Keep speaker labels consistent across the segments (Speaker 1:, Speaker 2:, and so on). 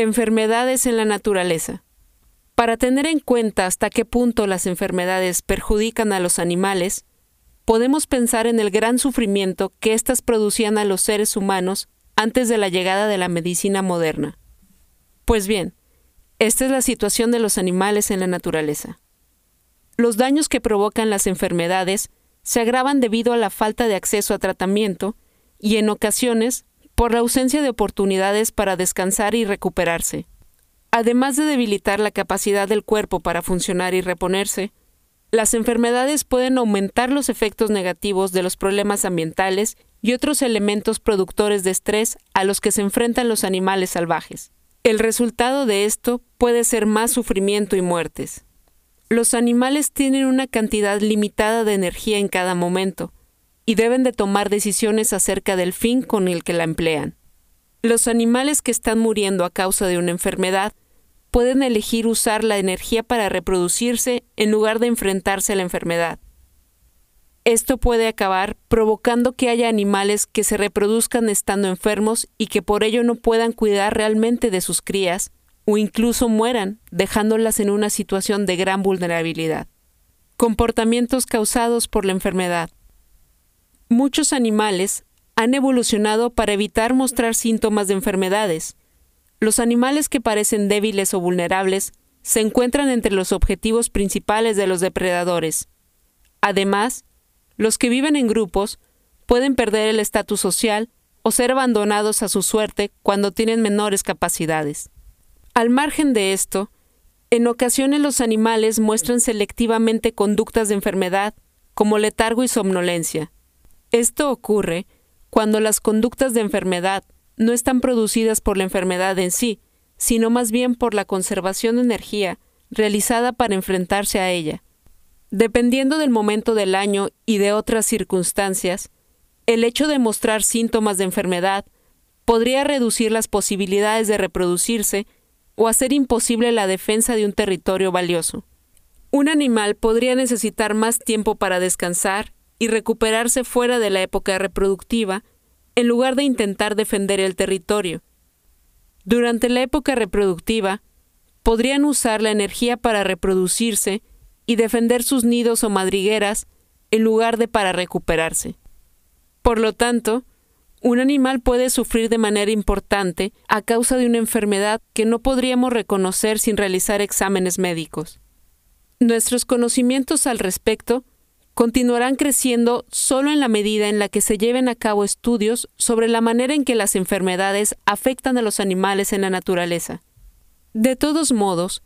Speaker 1: Enfermedades en la naturaleza. Para tener en cuenta hasta qué punto las enfermedades perjudican a los animales, podemos pensar en el gran sufrimiento que éstas producían a los seres humanos antes de la llegada de la medicina moderna. Pues bien, esta es la situación de los animales en la naturaleza. Los daños que provocan las enfermedades se agravan debido a la falta de acceso a tratamiento y en ocasiones por la ausencia de oportunidades para descansar y recuperarse. Además de debilitar la capacidad del cuerpo para funcionar y reponerse, las enfermedades pueden aumentar los efectos negativos de los problemas ambientales y otros elementos productores de estrés a los que se enfrentan los animales salvajes. El resultado de esto puede ser más sufrimiento y muertes. Los animales tienen una cantidad limitada de energía en cada momento, y deben de tomar decisiones acerca del fin con el que la emplean. Los animales que están muriendo a causa de una enfermedad pueden elegir usar la energía para reproducirse en lugar de enfrentarse a la enfermedad. Esto puede acabar provocando que haya animales que se reproduzcan estando enfermos y que por ello no puedan cuidar realmente de sus crías, o incluso mueran, dejándolas en una situación de gran vulnerabilidad. Comportamientos causados por la enfermedad. Muchos animales han evolucionado para evitar mostrar síntomas de enfermedades. Los animales que parecen débiles o vulnerables se encuentran entre los objetivos principales de los depredadores. Además, los que viven en grupos pueden perder el estatus social o ser abandonados a su suerte cuando tienen menores capacidades. Al margen de esto, en ocasiones los animales muestran selectivamente conductas de enfermedad, como letargo y somnolencia. Esto ocurre cuando las conductas de enfermedad no están producidas por la enfermedad en sí, sino más bien por la conservación de energía realizada para enfrentarse a ella. Dependiendo del momento del año y de otras circunstancias, el hecho de mostrar síntomas de enfermedad podría reducir las posibilidades de reproducirse o hacer imposible la defensa de un territorio valioso. Un animal podría necesitar más tiempo para descansar y recuperarse fuera de la época reproductiva, en lugar de intentar defender el territorio. Durante la época reproductiva, podrían usar la energía para reproducirse y defender sus nidos o madrigueras en lugar de para recuperarse. Por lo tanto, un animal puede sufrir de manera importante a causa de una enfermedad que no podríamos reconocer sin realizar exámenes médicos. Nuestros conocimientos al respecto continuarán creciendo solo en la medida en la que se lleven a cabo estudios sobre la manera en que las enfermedades afectan a los animales en la naturaleza. De todos modos,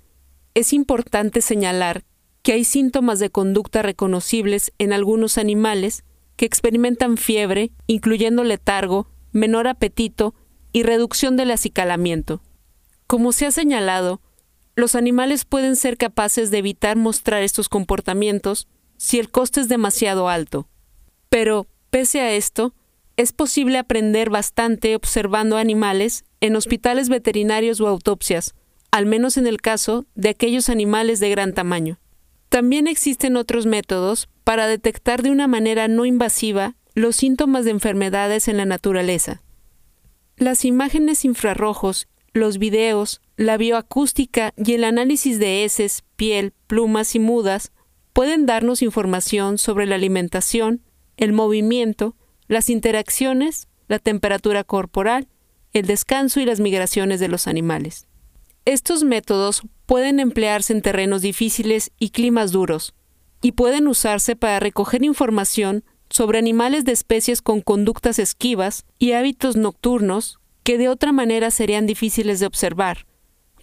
Speaker 1: es importante señalar que hay síntomas de conducta reconocibles en algunos animales que experimentan fiebre, incluyendo letargo, menor apetito y reducción del acicalamiento. Como se ha señalado, los animales pueden ser capaces de evitar mostrar estos comportamientos si el coste es demasiado alto. Pero, pese a esto, es posible aprender bastante observando animales en hospitales veterinarios o autopsias, al menos en el caso de aquellos animales de gran tamaño. También existen otros métodos para detectar de una manera no invasiva los síntomas de enfermedades en la naturaleza. Las imágenes infrarrojos, los videos, la bioacústica y el análisis de heces, piel, plumas y mudas pueden darnos información sobre la alimentación, el movimiento, las interacciones, la temperatura corporal, el descanso y las migraciones de los animales. Estos métodos pueden emplearse en terrenos difíciles y climas duros, y pueden usarse para recoger información sobre animales de especies con conductas esquivas y hábitos nocturnos que de otra manera serían difíciles de observar.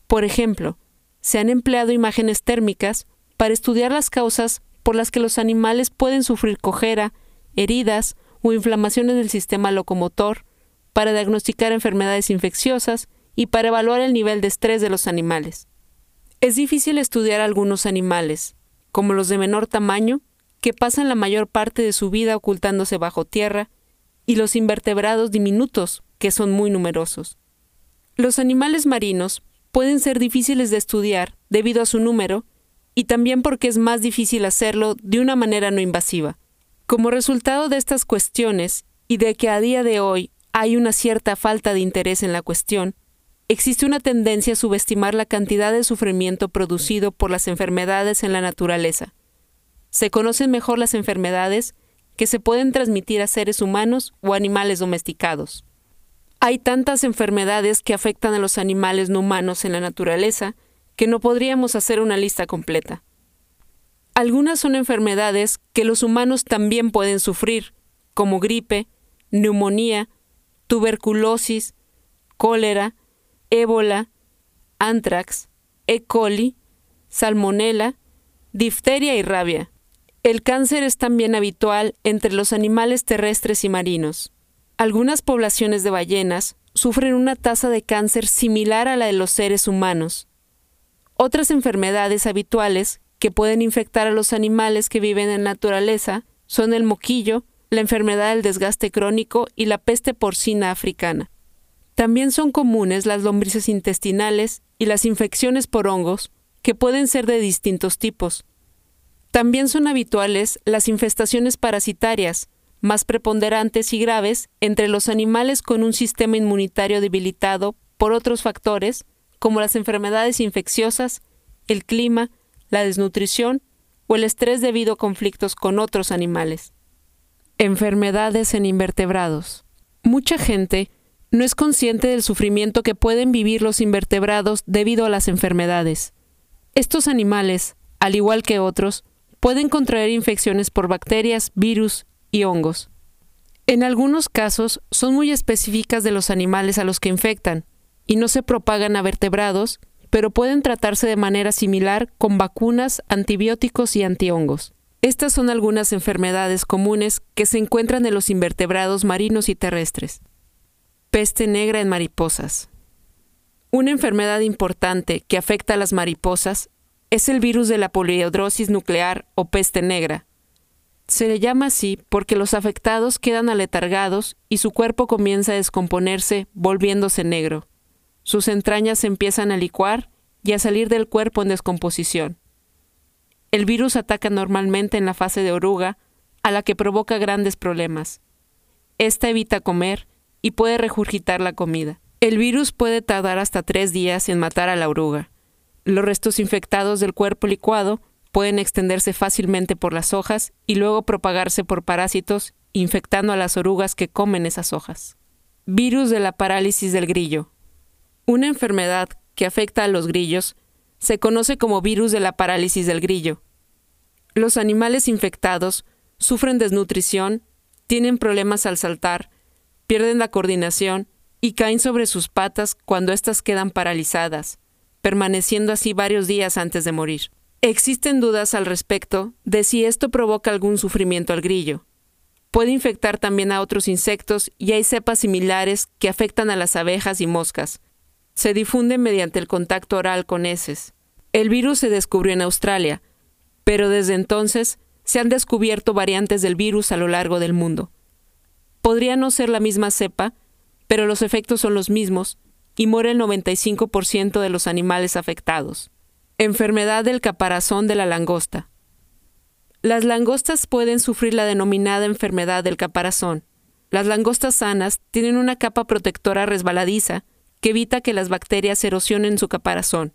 Speaker 1: Por ejemplo, se han empleado imágenes térmicas para estudiar las causas por las que los animales pueden sufrir cojera, heridas o inflamaciones del sistema locomotor, para diagnosticar enfermedades infecciosas y para evaluar el nivel de estrés de los animales. Es difícil estudiar algunos animales, como los de menor tamaño, que pasan la mayor parte de su vida ocultándose bajo tierra, y los invertebrados diminutos, que son muy numerosos. Los animales marinos pueden ser difíciles de estudiar debido a su número y también porque es más difícil hacerlo de una manera no invasiva. Como resultado de estas cuestiones y de que a día de hoy hay una cierta falta de interés en la cuestión, existe una tendencia a subestimar la cantidad de sufrimiento producido por las enfermedades en la naturaleza. Se conocen mejor las enfermedades que se pueden transmitir a seres humanos o animales domesticados. Hay tantas enfermedades que afectan a los animales no humanos en la naturaleza que no podríamos hacer una lista completa. Algunas son enfermedades que los humanos también pueden sufrir, como gripe, neumonía, tuberculosis, cólera, ébola, antrax, E. coli, salmonela, difteria y rabia. El cáncer es también habitual entre los animales terrestres y marinos. Algunas poblaciones de ballenas sufren una tasa de cáncer similar a la de los seres humanos. Otras enfermedades habituales que pueden infectar a los animales que viven en naturaleza son el moquillo, la enfermedad del desgaste crónico y la peste porcina africana. También son comunes las lombrices intestinales y las infecciones por hongos, que pueden ser de distintos tipos. También son habituales las infestaciones parasitarias, más preponderantes y graves entre los animales con un sistema inmunitario debilitado por otros factores, como las enfermedades infecciosas, el clima, la desnutrición o el estrés debido a conflictos con otros animales. Enfermedades en invertebrados. Mucha gente no es consciente del sufrimiento que pueden vivir los invertebrados debido a las enfermedades. Estos animales, al igual que otros, pueden contraer infecciones por bacterias, virus y hongos. En algunos casos son muy específicas de los animales a los que infectan y no se propagan a vertebrados, pero pueden tratarse de manera similar con vacunas, antibióticos y antihongos. Estas son algunas enfermedades comunes que se encuentran en los invertebrados marinos y terrestres. Peste negra en mariposas. Una enfermedad importante que afecta a las mariposas es el virus de la poliedrosis nuclear o peste negra. Se le llama así porque los afectados quedan aletargados y su cuerpo comienza a descomponerse, volviéndose negro sus entrañas se empiezan a licuar y a salir del cuerpo en descomposición. El virus ataca normalmente en la fase de oruga, a la que provoca grandes problemas. Esta evita comer y puede regurgitar la comida. El virus puede tardar hasta tres días en matar a la oruga. Los restos infectados del cuerpo licuado pueden extenderse fácilmente por las hojas y luego propagarse por parásitos, infectando a las orugas que comen esas hojas. Virus de la parálisis del grillo. Una enfermedad que afecta a los grillos se conoce como virus de la parálisis del grillo. Los animales infectados sufren desnutrición, tienen problemas al saltar, pierden la coordinación y caen sobre sus patas cuando éstas quedan paralizadas, permaneciendo así varios días antes de morir. Existen dudas al respecto de si esto provoca algún sufrimiento al grillo. Puede infectar también a otros insectos y hay cepas similares que afectan a las abejas y moscas, se difunde mediante el contacto oral con heces. El virus se descubrió en Australia, pero desde entonces se han descubierto variantes del virus a lo largo del mundo. Podría no ser la misma cepa, pero los efectos son los mismos y muere el 95% de los animales afectados. Enfermedad del caparazón de la langosta. Las langostas pueden sufrir la denominada enfermedad del caparazón. Las langostas sanas tienen una capa protectora resbaladiza que evita que las bacterias erosionen su caparazón.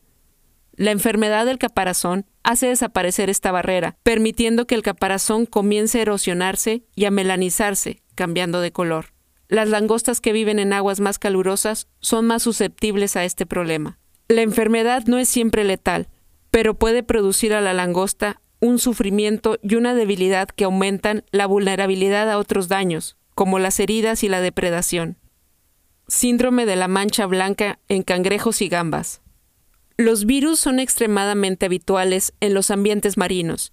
Speaker 1: La enfermedad del caparazón hace desaparecer esta barrera, permitiendo que el caparazón comience a erosionarse y a melanizarse, cambiando de color. Las langostas que viven en aguas más calurosas son más susceptibles a este problema. La enfermedad no es siempre letal, pero puede producir a la langosta un sufrimiento y una debilidad que aumentan la vulnerabilidad a otros daños, como las heridas y la depredación. Síndrome de la mancha blanca en cangrejos y gambas. Los virus son extremadamente habituales en los ambientes marinos.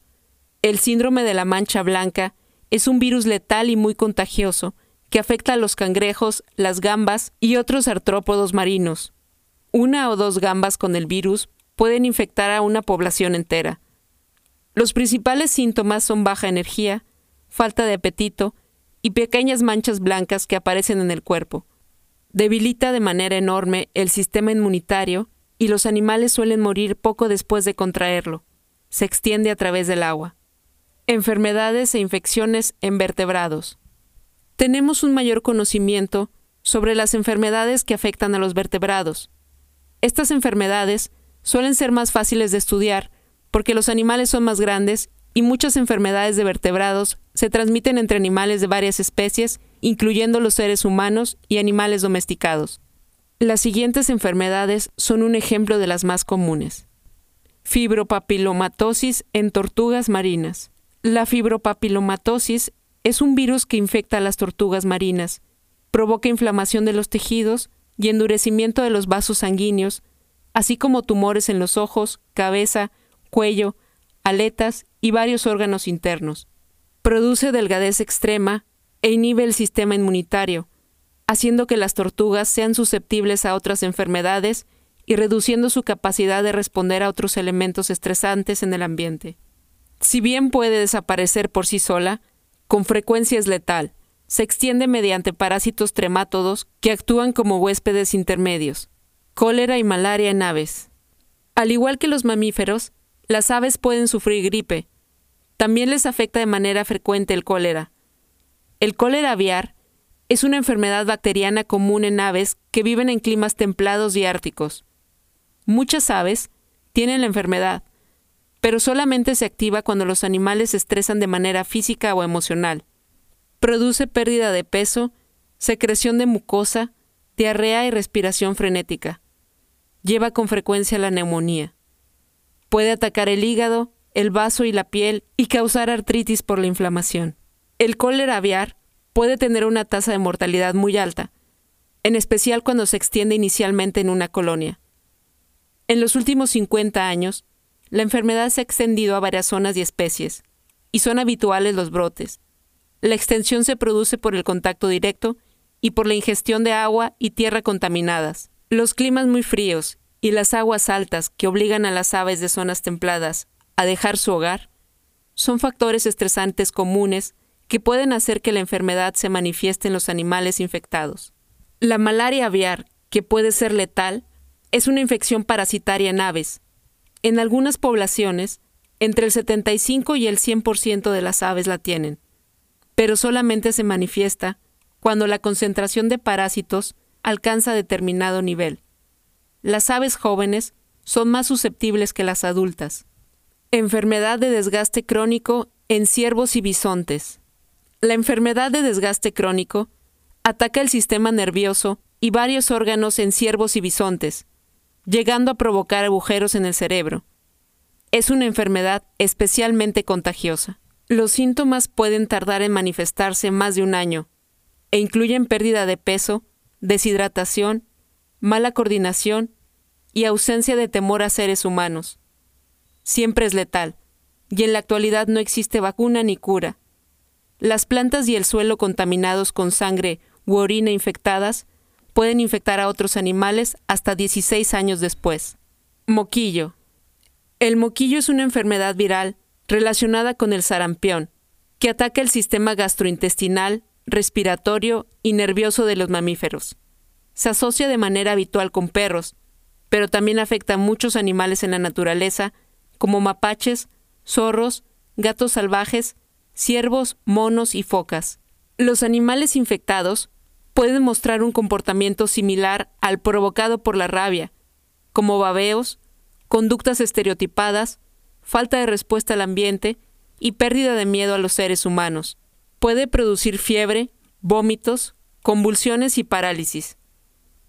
Speaker 1: El síndrome de la mancha blanca es un virus letal y muy contagioso que afecta a los cangrejos, las gambas y otros artrópodos marinos. Una o dos gambas con el virus pueden infectar a una población entera. Los principales síntomas son baja energía, falta de apetito y pequeñas manchas blancas que aparecen en el cuerpo. Debilita de manera enorme el sistema inmunitario y los animales suelen morir poco después de contraerlo. Se extiende a través del agua. Enfermedades e infecciones en vertebrados. Tenemos un mayor conocimiento sobre las enfermedades que afectan a los vertebrados. Estas enfermedades suelen ser más fáciles de estudiar porque los animales son más grandes y muchas enfermedades de vertebrados se transmiten entre animales de varias especies, incluyendo los seres humanos y animales domesticados. Las siguientes enfermedades son un ejemplo de las más comunes. Fibropapilomatosis en tortugas marinas. La fibropapilomatosis es un virus que infecta a las tortugas marinas, provoca inflamación de los tejidos y endurecimiento de los vasos sanguíneos, así como tumores en los ojos, cabeza, cuello, aletas y varios órganos internos. Produce delgadez extrema e inhibe el sistema inmunitario, haciendo que las tortugas sean susceptibles a otras enfermedades y reduciendo su capacidad de responder a otros elementos estresantes en el ambiente. Si bien puede desaparecer por sí sola, con frecuencia es letal. Se extiende mediante parásitos tremátodos que actúan como huéspedes intermedios. Cólera y malaria en aves. Al igual que los mamíferos, las aves pueden sufrir gripe. También les afecta de manera frecuente el cólera. El cólera aviar es una enfermedad bacteriana común en aves que viven en climas templados y árticos. Muchas aves tienen la enfermedad, pero solamente se activa cuando los animales se estresan de manera física o emocional. Produce pérdida de peso, secreción de mucosa, diarrea y respiración frenética. Lleva con frecuencia la neumonía. Puede atacar el hígado, el vaso y la piel y causar artritis por la inflamación. El cólera aviar puede tener una tasa de mortalidad muy alta, en especial cuando se extiende inicialmente en una colonia. En los últimos 50 años, la enfermedad se ha extendido a varias zonas y especies, y son habituales los brotes. La extensión se produce por el contacto directo y por la ingestión de agua y tierra contaminadas. Los climas muy fríos y las aguas altas que obligan a las aves de zonas templadas a dejar su hogar son factores estresantes comunes que pueden hacer que la enfermedad se manifieste en los animales infectados. La malaria aviar, que puede ser letal, es una infección parasitaria en aves. En algunas poblaciones, entre el 75 y el 100% de las aves la tienen, pero solamente se manifiesta cuando la concentración de parásitos alcanza determinado nivel. Las aves jóvenes son más susceptibles que las adultas. Enfermedad de desgaste crónico en ciervos y bisontes. La enfermedad de desgaste crónico ataca el sistema nervioso y varios órganos en ciervos y bisontes, llegando a provocar agujeros en el cerebro. Es una enfermedad especialmente contagiosa. Los síntomas pueden tardar en manifestarse más de un año e incluyen pérdida de peso, deshidratación, mala coordinación y ausencia de temor a seres humanos. Siempre es letal, y en la actualidad no existe vacuna ni cura. Las plantas y el suelo contaminados con sangre u orina infectadas pueden infectar a otros animales hasta 16 años después. Moquillo. El moquillo es una enfermedad viral relacionada con el sarampión, que ataca el sistema gastrointestinal, respiratorio y nervioso de los mamíferos. Se asocia de manera habitual con perros, pero también afecta a muchos animales en la naturaleza, como mapaches, zorros, gatos salvajes, ciervos, monos y focas. Los animales infectados pueden mostrar un comportamiento similar al provocado por la rabia, como babeos, conductas estereotipadas, falta de respuesta al ambiente y pérdida de miedo a los seres humanos. Puede producir fiebre, vómitos, convulsiones y parálisis.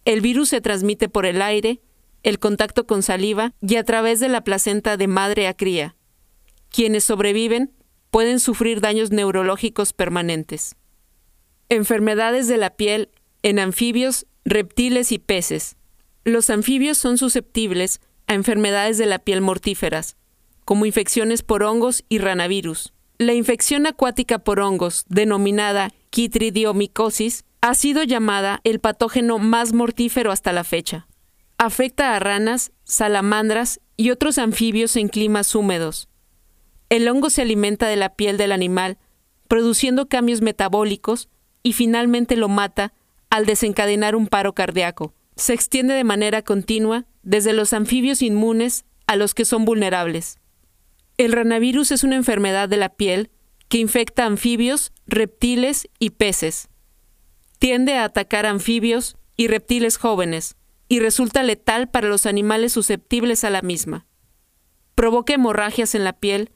Speaker 1: El virus se transmite por el aire, el contacto con saliva y a través de la placenta de madre a cría. Quienes sobreviven pueden sufrir daños neurológicos permanentes. Enfermedades de la piel en anfibios, reptiles y peces. Los anfibios son susceptibles a enfermedades de la piel mortíferas, como infecciones por hongos y ranavirus. La infección acuática por hongos, denominada quitridiomicosis, ha sido llamada el patógeno más mortífero hasta la fecha. Afecta a ranas, salamandras y otros anfibios en climas húmedos. El hongo se alimenta de la piel del animal, produciendo cambios metabólicos y finalmente lo mata al desencadenar un paro cardíaco. Se extiende de manera continua desde los anfibios inmunes a los que son vulnerables. El ranavirus es una enfermedad de la piel que infecta anfibios, reptiles y peces. Tiende a atacar anfibios y reptiles jóvenes y resulta letal para los animales susceptibles a la misma. Provoca hemorragias en la piel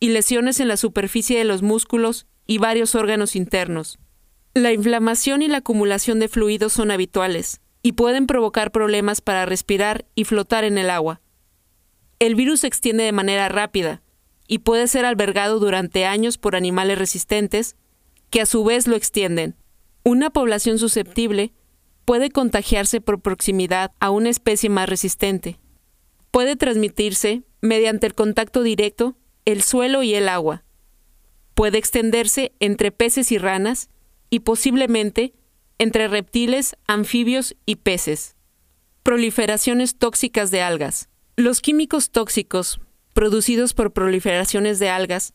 Speaker 1: y lesiones en la superficie de los músculos y varios órganos internos. La inflamación y la acumulación de fluidos son habituales y pueden provocar problemas para respirar y flotar en el agua. El virus se extiende de manera rápida y puede ser albergado durante años por animales resistentes que a su vez lo extienden. Una población susceptible puede contagiarse por proximidad a una especie más resistente. Puede transmitirse mediante el contacto directo, el suelo y el agua. Puede extenderse entre peces y ranas y posiblemente entre reptiles, anfibios y peces. Proliferaciones tóxicas de algas. Los químicos tóxicos producidos por proliferaciones de algas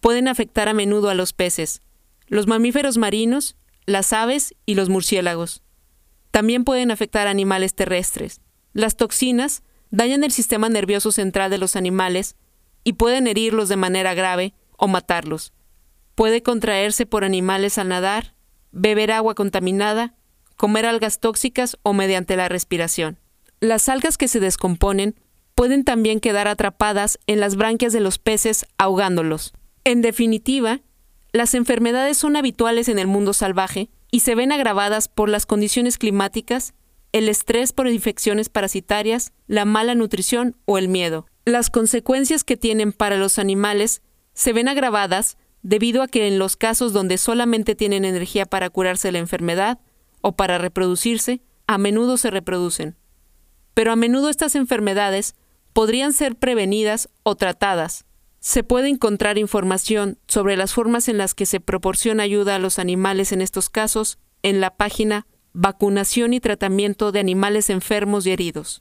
Speaker 1: pueden afectar a menudo a los peces, los mamíferos marinos, las aves y los murciélagos. También pueden afectar a animales terrestres. Las toxinas dañan el sistema nervioso central de los animales y pueden herirlos de manera grave o matarlos. Puede contraerse por animales al nadar, beber agua contaminada, comer algas tóxicas o mediante la respiración. Las algas que se descomponen pueden también quedar atrapadas en las branquias de los peces ahogándolos. En definitiva, las enfermedades son habituales en el mundo salvaje y se ven agravadas por las condiciones climáticas, el estrés por infecciones parasitarias, la mala nutrición o el miedo. Las consecuencias que tienen para los animales se ven agravadas debido a que en los casos donde solamente tienen energía para curarse la enfermedad o para reproducirse, a menudo se reproducen. Pero a menudo estas enfermedades podrían ser prevenidas o tratadas, se puede encontrar información sobre las formas en las que se proporciona ayuda a los animales en estos casos en la página Vacunación y Tratamiento de Animales Enfermos y Heridos.